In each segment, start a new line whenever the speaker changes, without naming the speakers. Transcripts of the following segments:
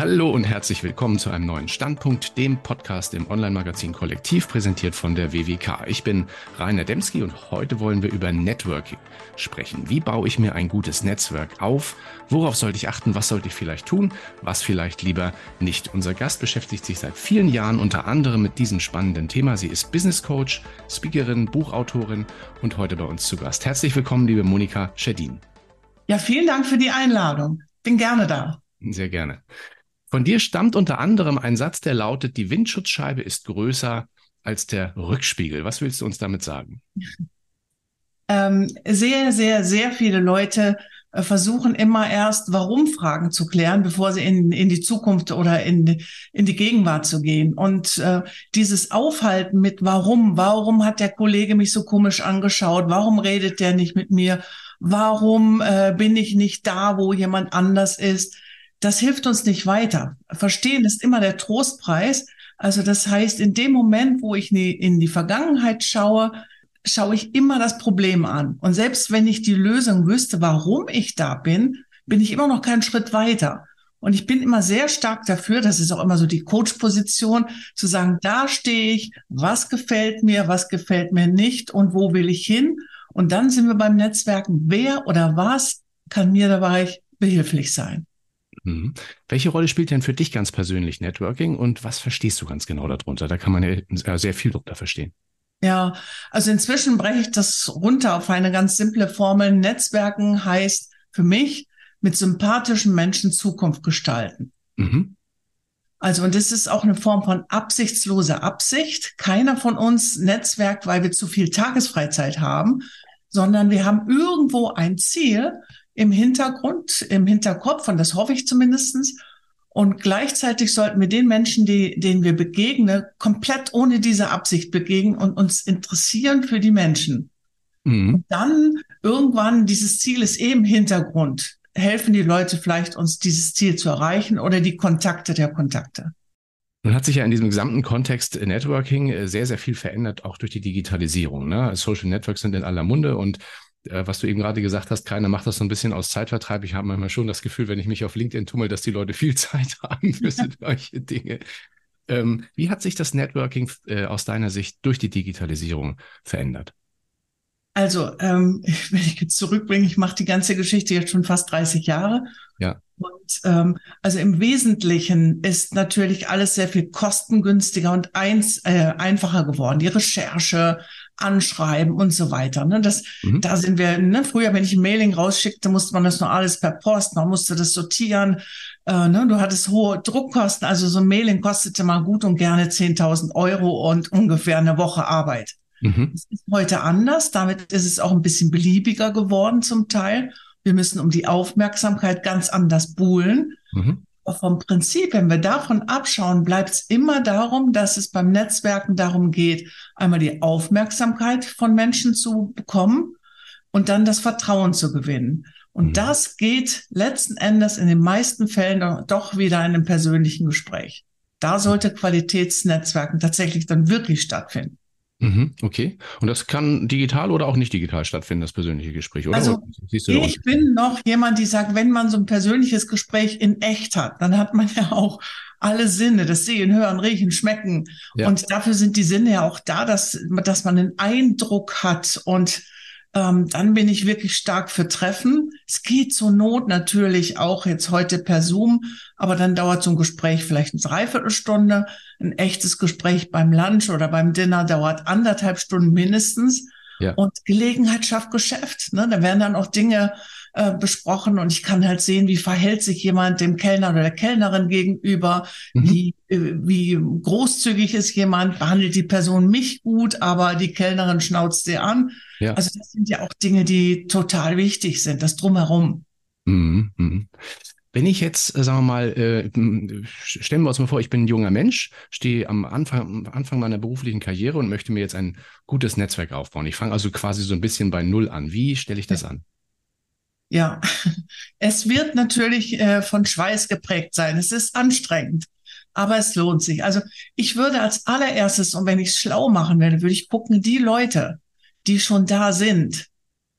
Hallo und herzlich willkommen zu einem neuen Standpunkt, dem Podcast im Online-Magazin Kollektiv, präsentiert von der WWK. Ich bin Rainer Demski und heute wollen wir über Networking sprechen. Wie baue ich mir ein gutes Netzwerk auf? Worauf sollte ich achten? Was sollte ich vielleicht tun? Was vielleicht lieber nicht? Unser Gast beschäftigt sich seit vielen Jahren unter anderem mit diesem spannenden Thema. Sie ist Business Coach, Speakerin, Buchautorin und heute bei uns zu Gast. Herzlich willkommen, liebe Monika Schedin.
Ja, vielen Dank für die Einladung. Bin gerne da.
Sehr gerne. Von dir stammt unter anderem ein Satz, der lautet, die Windschutzscheibe ist größer als der Rückspiegel. Was willst du uns damit sagen?
Ähm, sehr, sehr, sehr viele Leute äh, versuchen immer erst Warum-Fragen zu klären, bevor sie in, in die Zukunft oder in, in die Gegenwart zu gehen. Und äh, dieses Aufhalten mit Warum, warum hat der Kollege mich so komisch angeschaut, warum redet der nicht mit mir, warum äh, bin ich nicht da, wo jemand anders ist, das hilft uns nicht weiter. Verstehen ist immer der Trostpreis. Also das heißt, in dem Moment, wo ich in die Vergangenheit schaue, schaue ich immer das Problem an. Und selbst wenn ich die Lösung wüsste, warum ich da bin, bin ich immer noch keinen Schritt weiter. Und ich bin immer sehr stark dafür, das ist auch immer so die Coach-Position, zu sagen, da stehe ich, was gefällt mir, was gefällt mir nicht und wo will ich hin. Und dann sind wir beim Netzwerken, wer oder was kann mir dabei behilflich sein.
Mhm. Welche Rolle spielt denn für dich ganz persönlich Networking und was verstehst du ganz genau darunter? Da kann man ja sehr viel darunter verstehen.
Ja, also inzwischen breche ich das runter auf eine ganz simple Formel. Netzwerken heißt für mich mit sympathischen Menschen Zukunft gestalten. Mhm. Also, und das ist auch eine Form von absichtsloser Absicht. Keiner von uns netzwerkt, weil wir zu viel Tagesfreizeit haben, sondern wir haben irgendwo ein Ziel, im Hintergrund, im Hinterkopf, und das hoffe ich zumindestens. Und gleichzeitig sollten wir den Menschen, die, denen wir begegnen, komplett ohne diese Absicht begegnen und uns interessieren für die Menschen. Mhm. Und dann irgendwann, dieses Ziel ist eben Hintergrund, helfen die Leute vielleicht, uns dieses Ziel zu erreichen oder die Kontakte der Kontakte.
Nun hat sich ja in diesem gesamten Kontext Networking äh, sehr, sehr viel verändert, auch durch die Digitalisierung. Ne? Social Networks sind in aller Munde und äh, was du eben gerade gesagt hast, keiner macht das so ein bisschen aus Zeitvertreib. Ich habe manchmal schon das Gefühl, wenn ich mich auf LinkedIn tummel, dass die Leute viel Zeit haben für solche Dinge. Ähm, wie hat sich das Networking äh, aus deiner Sicht durch die Digitalisierung verändert?
Also, ähm, wenn ich jetzt zurückbringe, ich mache die ganze Geschichte jetzt schon fast 30 Jahre.
Ja.
Und ähm, also im Wesentlichen ist natürlich alles sehr viel kostengünstiger und eins, äh, einfacher geworden. Die Recherche, Anschreiben und so weiter. Ne? Das, mhm. Da sind wir, ne? früher, wenn ich ein Mailing rausschickte, musste man das nur alles per Post, man musste das sortieren. Äh, ne? Du hattest hohe Druckkosten, also so ein Mailing kostete mal gut und gerne 10.000 Euro und ungefähr eine Woche Arbeit. Mhm. Das ist heute anders, damit ist es auch ein bisschen beliebiger geworden zum Teil. Wir müssen um die Aufmerksamkeit ganz anders buhlen. Mhm vom Prinzip, wenn wir davon abschauen, bleibt es immer darum, dass es beim Netzwerken darum geht, einmal die Aufmerksamkeit von Menschen zu bekommen und dann das Vertrauen zu gewinnen. Und mhm. das geht letzten Endes in den meisten Fällen doch wieder in einem persönlichen Gespräch. Da sollte Qualitätsnetzwerken tatsächlich dann wirklich stattfinden.
Mhm, okay. Und das kann digital oder auch nicht digital stattfinden, das persönliche Gespräch, oder?
Also, ich bin noch jemand, die sagt, wenn man so ein persönliches Gespräch in echt hat, dann hat man ja auch alle Sinne, das Sehen, Hören, Riechen, Schmecken. Ja. Und dafür sind die Sinne ja auch da, dass, dass man einen Eindruck hat und ähm, dann bin ich wirklich stark für Treffen. Es geht zur Not natürlich auch jetzt heute per Zoom, aber dann dauert so ein Gespräch vielleicht eine Dreiviertelstunde. Ein echtes Gespräch beim Lunch oder beim Dinner dauert anderthalb Stunden mindestens. Ja. Und Gelegenheit schafft Geschäft. Ne? Da werden dann auch Dinge äh, besprochen und ich kann halt sehen, wie verhält sich jemand dem Kellner oder der Kellnerin gegenüber, mhm. wie, äh, wie großzügig ist jemand, behandelt die Person mich gut, aber die Kellnerin schnauzt sie an. Ja. Also das sind ja auch Dinge, die total wichtig sind, das drumherum.
Mhm. Mhm. Wenn ich jetzt, äh, sagen wir mal, äh, stellen wir uns mal vor, ich bin ein junger Mensch, stehe am Anfang, am Anfang meiner beruflichen Karriere und möchte mir jetzt ein gutes Netzwerk aufbauen. Ich fange also quasi so ein bisschen bei Null an. Wie stelle ich das an?
Ja, es wird natürlich äh, von Schweiß geprägt sein. Es ist anstrengend, aber es lohnt sich. Also ich würde als allererstes, und wenn ich es schlau machen werde, würde ich gucken, die Leute, die schon da sind,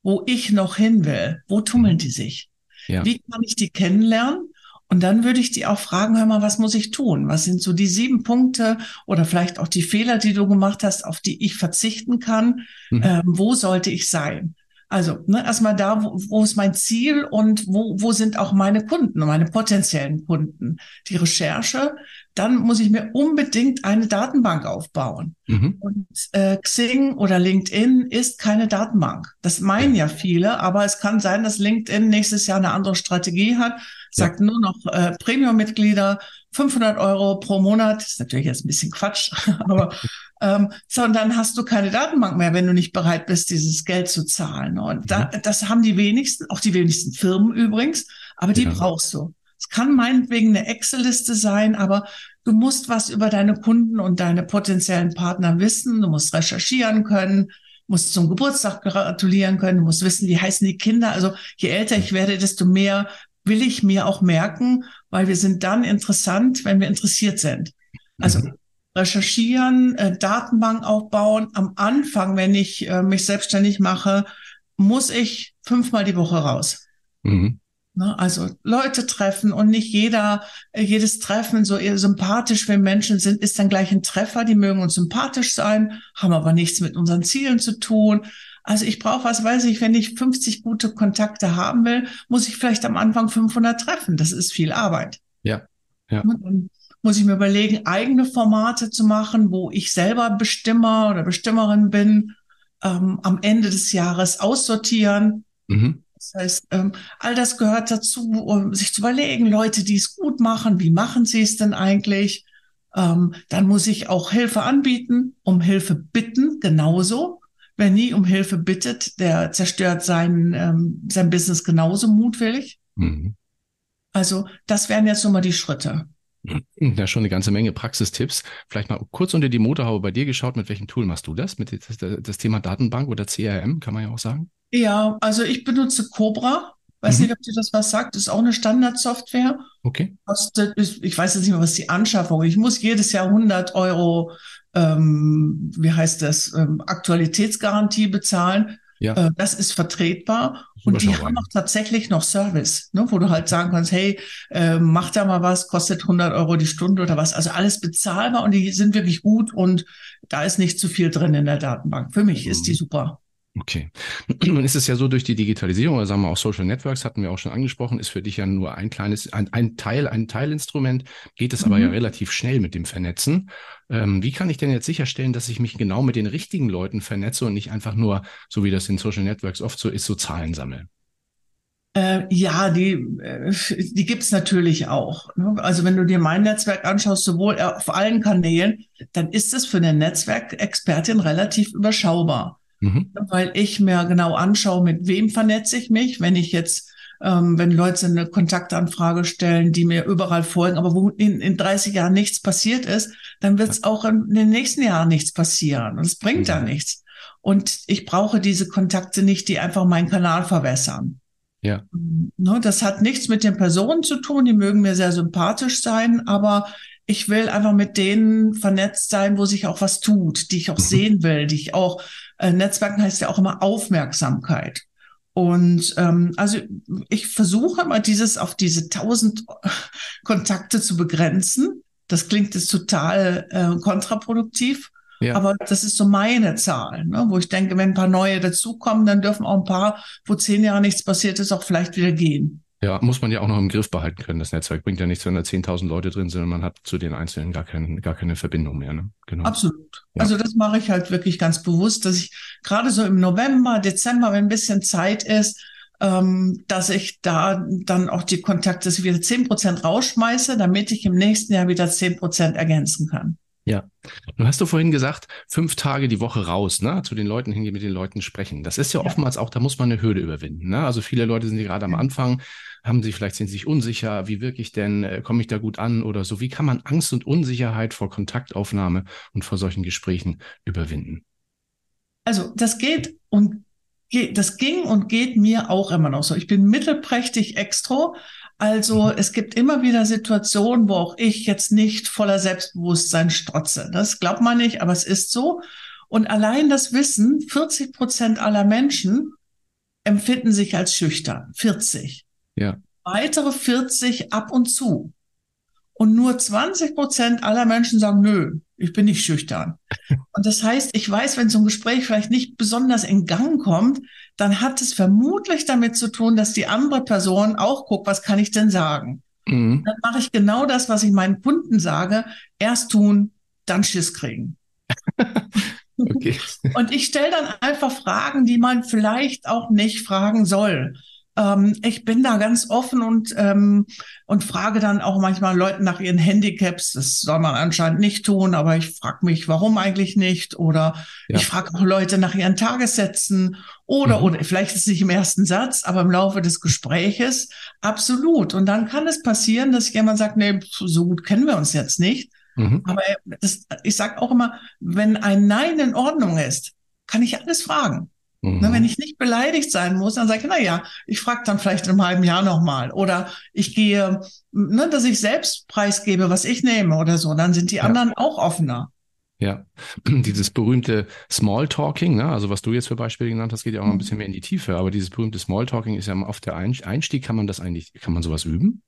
wo ich noch hin will, wo tummeln die sich? Ja. Wie kann ich die kennenlernen? Und dann würde ich die auch fragen, hör mal, was muss ich tun? Was sind so die sieben Punkte oder vielleicht auch die Fehler, die du gemacht hast, auf die ich verzichten kann? Mhm. Ähm, wo sollte ich sein? Also ne, erstmal da, wo, wo ist mein Ziel und wo, wo sind auch meine Kunden, meine potenziellen Kunden. Die Recherche, dann muss ich mir unbedingt eine Datenbank aufbauen. Mhm. Und äh, Xing oder LinkedIn ist keine Datenbank. Das meinen ja viele, aber es kann sein, dass LinkedIn nächstes Jahr eine andere Strategie hat, sagt ja. nur noch äh, Premium-Mitglieder, 500 Euro pro Monat. Das ist natürlich jetzt ein bisschen Quatsch, aber ähm, so, und dann hast du keine Datenbank mehr, wenn du nicht bereit bist, dieses Geld zu zahlen. Und da, mhm. das haben die wenigsten, auch die wenigsten Firmen übrigens, aber die ja. brauchst du. Es kann meinetwegen eine Excel-Liste sein, aber du musst was über deine Kunden und deine potenziellen Partner wissen. Du musst recherchieren können, musst zum Geburtstag gratulieren können, du musst wissen, wie heißen die Kinder. Also je älter ich werde, desto mehr will ich mir auch merken, weil wir sind dann interessant, wenn wir interessiert sind. Also mhm recherchieren, äh, Datenbank aufbauen. Am Anfang, wenn ich äh, mich selbstständig mache, muss ich fünfmal die Woche raus. Mhm. Ne, also Leute treffen und nicht jeder, äh, jedes Treffen so eher sympathisch, wenn Menschen sind, ist dann gleich ein Treffer. Die mögen uns sympathisch sein, haben aber nichts mit unseren Zielen zu tun. Also ich brauche, was weiß ich, wenn ich 50 gute Kontakte haben will, muss ich vielleicht am Anfang 500 treffen. Das ist viel Arbeit.
Ja. ja.
Und ne, muss ich mir überlegen, eigene Formate zu machen, wo ich selber Bestimmer oder Bestimmerin bin, ähm, am Ende des Jahres aussortieren. Mhm. Das heißt, ähm, all das gehört dazu, um sich zu überlegen, Leute, die es gut machen, wie machen sie es denn eigentlich? Ähm, dann muss ich auch Hilfe anbieten, um Hilfe bitten, genauso. Wer nie um Hilfe bittet, der zerstört sein, ähm, sein Business genauso mutwillig. Mhm. Also das wären jetzt nochmal die Schritte.
Ja, schon eine ganze Menge Praxistipps. Vielleicht mal kurz unter die Motorhaube bei dir geschaut. Mit welchem Tool machst du das? Mit das, das Thema Datenbank oder CRM, kann man ja auch sagen?
Ja, also ich benutze Cobra. Weiß mhm. nicht, ob dir das was sagt. Das ist auch eine Standardsoftware.
Okay.
Ich weiß jetzt nicht mehr, was die Anschaffung ist. Ich muss jedes Jahr 100 Euro, ähm, wie heißt das, ähm, Aktualitätsgarantie bezahlen. Ja. Äh, das ist vertretbar. Und die haben auch tatsächlich noch Service, ne, wo du halt sagen kannst, hey, äh, mach da mal was, kostet 100 Euro die Stunde oder was. Also alles bezahlbar und die sind wirklich gut und da ist nicht zu viel drin in der Datenbank. Für mich mhm. ist die super.
Okay. Nun ist es ja so, durch die Digitalisierung, oder sagen wir auch Social Networks, hatten wir auch schon angesprochen, ist für dich ja nur ein kleines, ein, ein Teil, ein Teilinstrument, geht es mhm. aber ja relativ schnell mit dem Vernetzen. Ähm, wie kann ich denn jetzt sicherstellen, dass ich mich genau mit den richtigen Leuten vernetze und nicht einfach nur, so wie das in Social Networks oft so ist, so Zahlen sammle?
Äh, ja, die, äh, die gibt's natürlich auch. Ne? Also wenn du dir mein Netzwerk anschaust, sowohl auf allen Kanälen, dann ist es für eine Netzwerkexpertin relativ überschaubar. Mhm. Weil ich mir genau anschaue, mit wem vernetze ich mich, wenn ich jetzt, ähm, wenn Leute eine Kontaktanfrage stellen, die mir überall folgen, aber wo in, in 30 Jahren nichts passiert ist, dann wird es auch in, in, den nächsten Jahren nichts passieren. Und es bringt mhm. da nichts. Und ich brauche diese Kontakte nicht, die einfach meinen Kanal verwässern.
Ja.
Ne, das hat nichts mit den Personen zu tun, die mögen mir sehr sympathisch sein, aber ich will einfach mit denen vernetzt sein, wo sich auch was tut, die ich auch mhm. sehen will, die ich auch, äh, Netzwerken heißt ja auch immer Aufmerksamkeit. Und ähm, also ich versuche immer dieses auf diese tausend Kontakte zu begrenzen. Das klingt jetzt total äh, kontraproduktiv, ja. aber das ist so meine Zahl, ne? wo ich denke, wenn ein paar neue dazukommen, dann dürfen auch ein paar, wo zehn Jahre nichts passiert ist, auch vielleicht wieder gehen.
Ja, muss man ja auch noch im Griff behalten können. Das Netzwerk bringt ja nichts, wenn da 10.000 Leute drin sind und man hat zu den Einzelnen gar, kein, gar keine Verbindung mehr. Ne?
Genau. Absolut. Ja. Also das mache ich halt wirklich ganz bewusst, dass ich gerade so im November, Dezember, wenn ein bisschen Zeit ist, ähm, dass ich da dann auch die Kontakte wieder 10 Prozent rausschmeiße, damit ich im nächsten Jahr wieder 10 Prozent ergänzen kann.
Ja. Nun hast du vorhin gesagt, fünf Tage die Woche raus, ne? zu den Leuten hingehen, mit den Leuten sprechen. Das ist ja, ja. oftmals auch, da muss man eine Hürde überwinden. Ne? Also viele Leute sind gerade am Anfang, haben sie vielleicht sind sich unsicher, wie wirke ich denn, äh, komme ich da gut an oder so. Wie kann man Angst und Unsicherheit vor Kontaktaufnahme und vor solchen Gesprächen überwinden?
Also das geht und das ging und geht mir auch immer noch so. Ich bin mittelprächtig extro. Also es gibt immer wieder Situationen, wo auch ich jetzt nicht voller Selbstbewusstsein strotze. Das glaubt man nicht, aber es ist so. Und allein das Wissen, 40 Prozent aller Menschen empfinden sich als schüchtern. 40.
Ja.
weitere 40 ab und zu. Und nur 20 Prozent aller Menschen sagen, nö, ich bin nicht schüchtern. Und das heißt, ich weiß, wenn so ein Gespräch vielleicht nicht besonders in Gang kommt, dann hat es vermutlich damit zu tun, dass die andere Person auch guckt, was kann ich denn sagen? Mhm. Dann mache ich genau das, was ich meinen Kunden sage. Erst tun, dann Schiss kriegen. okay. Und ich stelle dann einfach Fragen, die man vielleicht auch nicht fragen soll. Ähm, ich bin da ganz offen und, ähm, und frage dann auch manchmal Leuten nach ihren Handicaps. Das soll man anscheinend nicht tun, aber ich frage mich, warum eigentlich nicht? Oder ja. ich frage auch Leute nach ihren Tagessätzen oder, mhm. oder vielleicht ist es nicht im ersten Satz, aber im Laufe des Gespräches absolut. Und dann kann es passieren, dass jemand sagt, nee, so gut kennen wir uns jetzt nicht. Mhm. Aber das, ich sage auch immer, wenn ein Nein in Ordnung ist, kann ich alles fragen. Mhm. Ne, wenn ich nicht beleidigt sein muss, dann sage ich, na ja, ich frage dann vielleicht in einem halben Jahr nochmal. Oder ich gehe, ne, dass ich selbst preisgebe, was ich nehme oder so. Dann sind die ja. anderen auch offener.
Ja, dieses berühmte Smalltalking, ne? also was du jetzt für Beispiele genannt hast, geht ja auch noch ein mhm. bisschen mehr in die Tiefe, aber dieses berühmte Smalltalking ist ja auf der Einstieg, kann man das eigentlich, kann man sowas üben?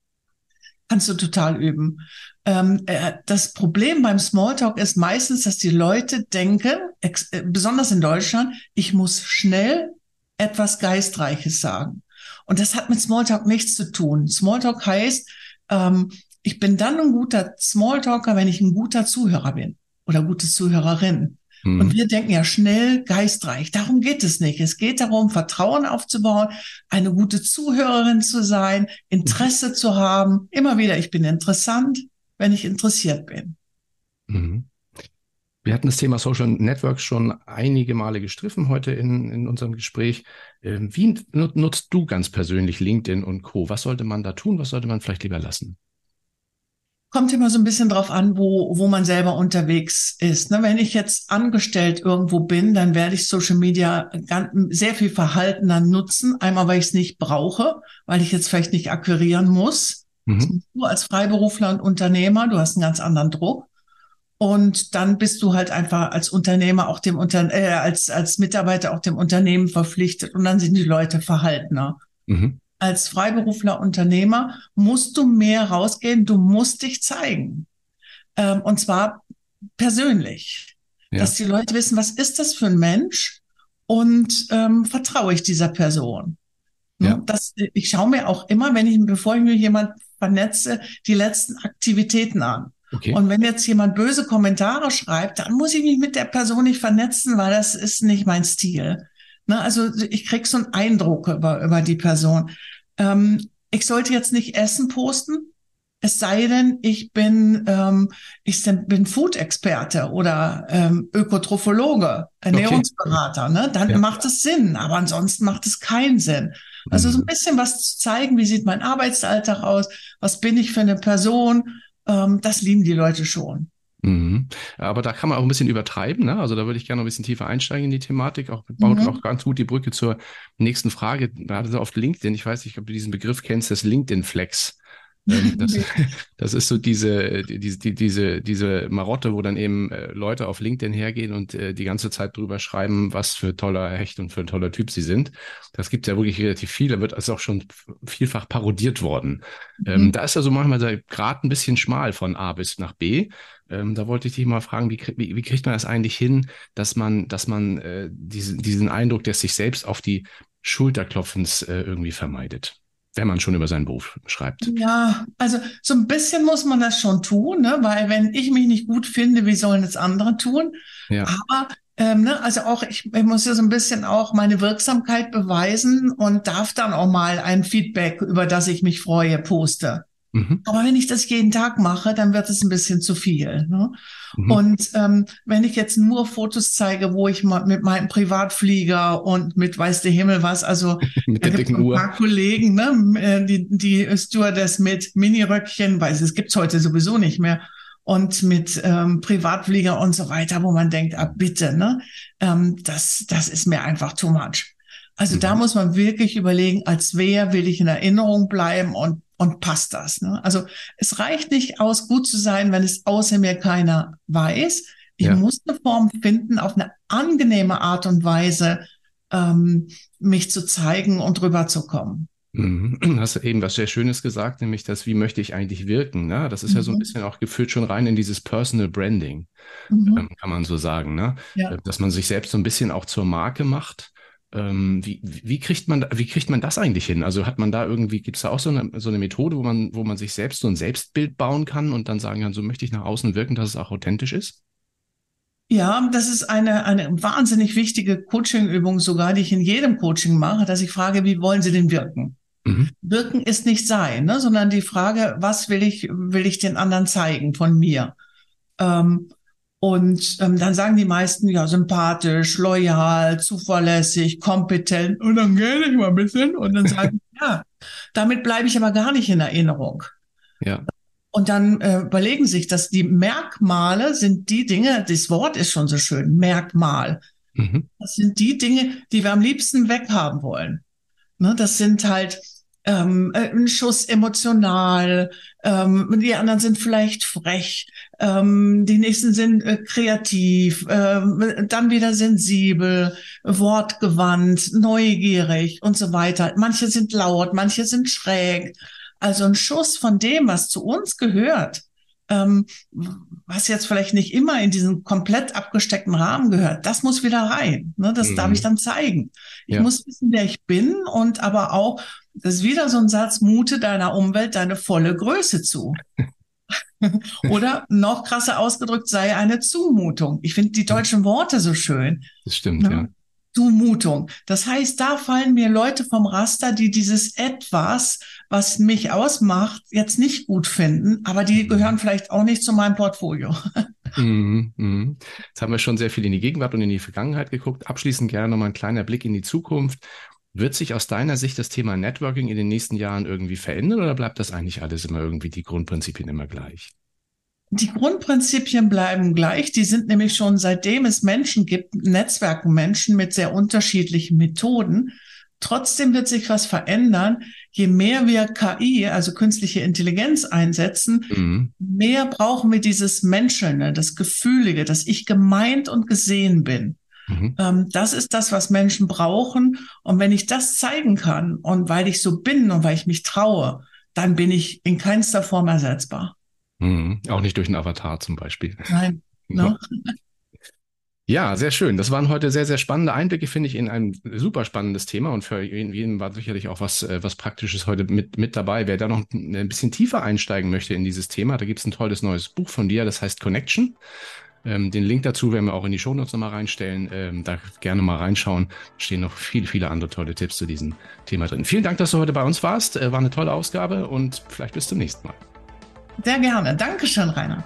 Kannst du total üben. Ähm, äh, das Problem beim Smalltalk ist meistens, dass die Leute denken, äh, besonders in Deutschland, ich muss schnell etwas Geistreiches sagen. Und das hat mit Smalltalk nichts zu tun. Smalltalk heißt, ähm, ich bin dann ein guter Smalltalker, wenn ich ein guter Zuhörer bin oder gute Zuhörerin. Mhm. Und wir denken ja schnell, geistreich. Darum geht es nicht. Es geht darum, Vertrauen aufzubauen, eine gute Zuhörerin zu sein, Interesse mhm. zu haben. Immer wieder, ich bin interessant, wenn ich interessiert bin.
Mhm. Wir hatten das Thema Social Networks schon einige Male gestriffen heute in, in unserem Gespräch. Ähm, wie nutzt du ganz persönlich LinkedIn und Co? Was sollte man da tun? Was sollte man vielleicht lieber lassen?
Kommt immer so ein bisschen drauf an, wo, wo man selber unterwegs ist. Ne, wenn ich jetzt angestellt irgendwo bin, dann werde ich Social Media ganz, sehr viel verhaltener nutzen. Einmal, weil ich es nicht brauche, weil ich jetzt vielleicht nicht akquirieren muss. Mhm. Du als Freiberufler und Unternehmer, du hast einen ganz anderen Druck. Und dann bist du halt einfach als Unternehmer auch dem Unter äh, als, als Mitarbeiter auch dem Unternehmen verpflichtet und dann sind die Leute verhaltener. Mhm als Freiberufler Unternehmer musst du mehr rausgehen, du musst dich zeigen. Ähm, und zwar persönlich. Ja. Dass die Leute wissen, was ist das für ein Mensch und ähm, vertraue ich dieser Person. Ja. Das, ich schaue mir auch immer, wenn ich, bevor ich mir jemand vernetze, die letzten Aktivitäten an. Okay. Und wenn jetzt jemand böse Kommentare schreibt, dann muss ich mich mit der Person nicht vernetzen, weil das ist nicht mein Stil. Ne, also ich krieg so einen Eindruck über, über die Person. Ähm, ich sollte jetzt nicht Essen posten, es sei denn, ich bin, ähm, ich bin Food-Experte oder ähm, Ökotrophologe, Ernährungsberater. Okay. Ne? Dann ja. macht es Sinn, aber ansonsten macht es keinen Sinn. Also so ein mhm. bisschen was zu zeigen, wie sieht mein Arbeitsalltag aus, was bin ich für eine Person, ähm, das lieben die Leute schon.
Mhm. Aber da kann man auch ein bisschen übertreiben. Ne? Also da würde ich gerne ein bisschen tiefer einsteigen in die Thematik. Auch baut mhm. auch ganz gut die Brücke zur nächsten Frage. Gerade so auf LinkedIn. Ich weiß nicht, ob du diesen Begriff kennst, das LinkedIn-Flex. Ähm, das, das, ist so diese, diese, die, diese, diese Marotte, wo dann eben äh, Leute auf LinkedIn hergehen und äh, die ganze Zeit drüber schreiben, was für toller Hecht und für ein toller Typ sie sind. Das gibt ja wirklich relativ viel. Da wird also auch schon vielfach parodiert worden. Ähm, mhm. Da ist ja so manchmal der Grad ein bisschen schmal von A bis nach B. Ähm, da wollte ich dich mal fragen, wie, wie, wie, kriegt man das eigentlich hin, dass man, dass man äh, diesen, diesen Eindruck des sich selbst auf die Schulterklopfens äh, irgendwie vermeidet? wenn man schon über seinen Beruf schreibt.
Ja, also so ein bisschen muss man das schon tun, ne? weil wenn ich mich nicht gut finde, wie sollen es andere tun? Ja. Aber ähm, ne, also auch ich, ich muss ja so ein bisschen auch meine Wirksamkeit beweisen und darf dann auch mal ein Feedback, über das ich mich freue, poste. Mhm. Aber wenn ich das jeden Tag mache, dann wird es ein bisschen zu viel. Ne? Mhm. Und ähm, wenn ich jetzt nur Fotos zeige, wo ich mal mit meinem Privatflieger und mit weiß der Himmel was, also mit da gibt ein Uhr. paar Kollegen, ne, äh, die, die Stewardess mit Miniröckchen, weil es gibt's heute sowieso nicht mehr und mit ähm, Privatflieger und so weiter, wo man denkt, ah, bitte, ne, ähm, das, das ist mir einfach too much. Also mhm. da muss man wirklich überlegen, als wer will ich in Erinnerung bleiben und und passt das. Ne? Also es reicht nicht aus, gut zu sein, wenn es außer mir keiner weiß. Ich ja. muss eine Form finden, auf eine angenehme Art und Weise ähm, mich zu zeigen und rüberzukommen.
Mhm. Du hast eben was sehr Schönes gesagt, nämlich das, wie möchte ich eigentlich wirken? Ne? Das ist mhm. ja so ein mhm. bisschen auch geführt schon rein in dieses Personal Branding, mhm. ähm, kann man so sagen, ne? Ja. Äh, dass man sich selbst so ein bisschen auch zur Marke macht. Ähm, wie, wie, kriegt man, wie kriegt man das eigentlich hin? Also hat man da irgendwie, gibt es da auch so eine, so eine Methode, wo man, wo man sich selbst so ein Selbstbild bauen kann und dann sagen kann, so möchte ich nach außen wirken, dass es auch authentisch ist?
Ja, das ist eine, eine wahnsinnig wichtige Coaching-Übung sogar, die ich in jedem Coaching mache, dass ich frage, wie wollen Sie denn wirken? Mhm. Wirken ist nicht sein, ne, sondern die Frage, was will ich, will ich den anderen zeigen von mir? Ähm, und ähm, dann sagen die meisten, ja, sympathisch, loyal, zuverlässig, kompetent. Und dann gehe ich mal ein bisschen und dann sagen, ja, damit bleibe ich aber gar nicht in Erinnerung. Ja. Und dann äh, überlegen sich, dass die Merkmale sind die Dinge, das Wort ist schon so schön, Merkmal. Mhm. Das sind die Dinge, die wir am liebsten weghaben wollen. Ne, das sind halt ähm, äh, ein Schuss emotional, ähm, die anderen sind vielleicht frech, ähm, die nächsten sind äh, kreativ, ähm, dann wieder sensibel, wortgewandt, neugierig und so weiter. Manche sind laut, manche sind schräg. Also ein Schuss von dem, was zu uns gehört, ähm, was jetzt vielleicht nicht immer in diesen komplett abgesteckten Rahmen gehört, das muss wieder rein. Ne? Das mhm. darf ich dann zeigen. Ich ja. muss wissen, wer ich bin und aber auch, das ist wieder so ein Satz, mute deiner Umwelt deine volle Größe zu. Oder noch krasser ausgedrückt, sei eine Zumutung. Ich finde die deutschen Worte so schön.
Das stimmt, ne? ja.
Zumutung. Das heißt, da fallen mir Leute vom Raster, die dieses etwas, was mich ausmacht, jetzt nicht gut finden, aber die mhm. gehören vielleicht auch nicht zu meinem Portfolio.
Mhm, mhm. Jetzt haben wir schon sehr viel in die Gegenwart und in die Vergangenheit geguckt. Abschließend gerne nochmal ein kleiner Blick in die Zukunft. Wird sich aus deiner Sicht das Thema Networking in den nächsten Jahren irgendwie verändern oder bleibt das eigentlich alles immer irgendwie die Grundprinzipien immer gleich?
Die Grundprinzipien bleiben gleich. Die sind nämlich schon seitdem es Menschen gibt, Netzwerken Menschen mit sehr unterschiedlichen Methoden. Trotzdem wird sich was verändern. Je mehr wir KI, also künstliche Intelligenz einsetzen, mhm. mehr brauchen wir dieses Menschelnde, das Gefühlige, dass ich gemeint und gesehen bin. Mhm. Ähm, das ist das, was Menschen brauchen. Und wenn ich das zeigen kann und weil ich so bin und weil ich mich traue, dann bin ich in keinster Form ersetzbar.
Mhm. Auch nicht durch einen Avatar zum Beispiel.
Nein. No.
Ja, sehr schön. Das waren heute sehr, sehr spannende Einblicke, finde ich, in ein super spannendes Thema. Und für jeden war sicherlich auch was, äh, was Praktisches heute mit, mit dabei. Wer da noch ein bisschen tiefer einsteigen möchte in dieses Thema, da gibt es ein tolles neues Buch von dir, das heißt Connection. Ähm, den Link dazu werden wir auch in die Shownotes nochmal reinstellen. Ähm, da gerne mal reinschauen. Stehen noch viele, viele andere tolle Tipps zu diesem Thema drin. Vielen Dank, dass du heute bei uns warst. Äh, war eine tolle Ausgabe und vielleicht bis zum nächsten Mal.
Sehr gerne. Dankeschön, Rainer.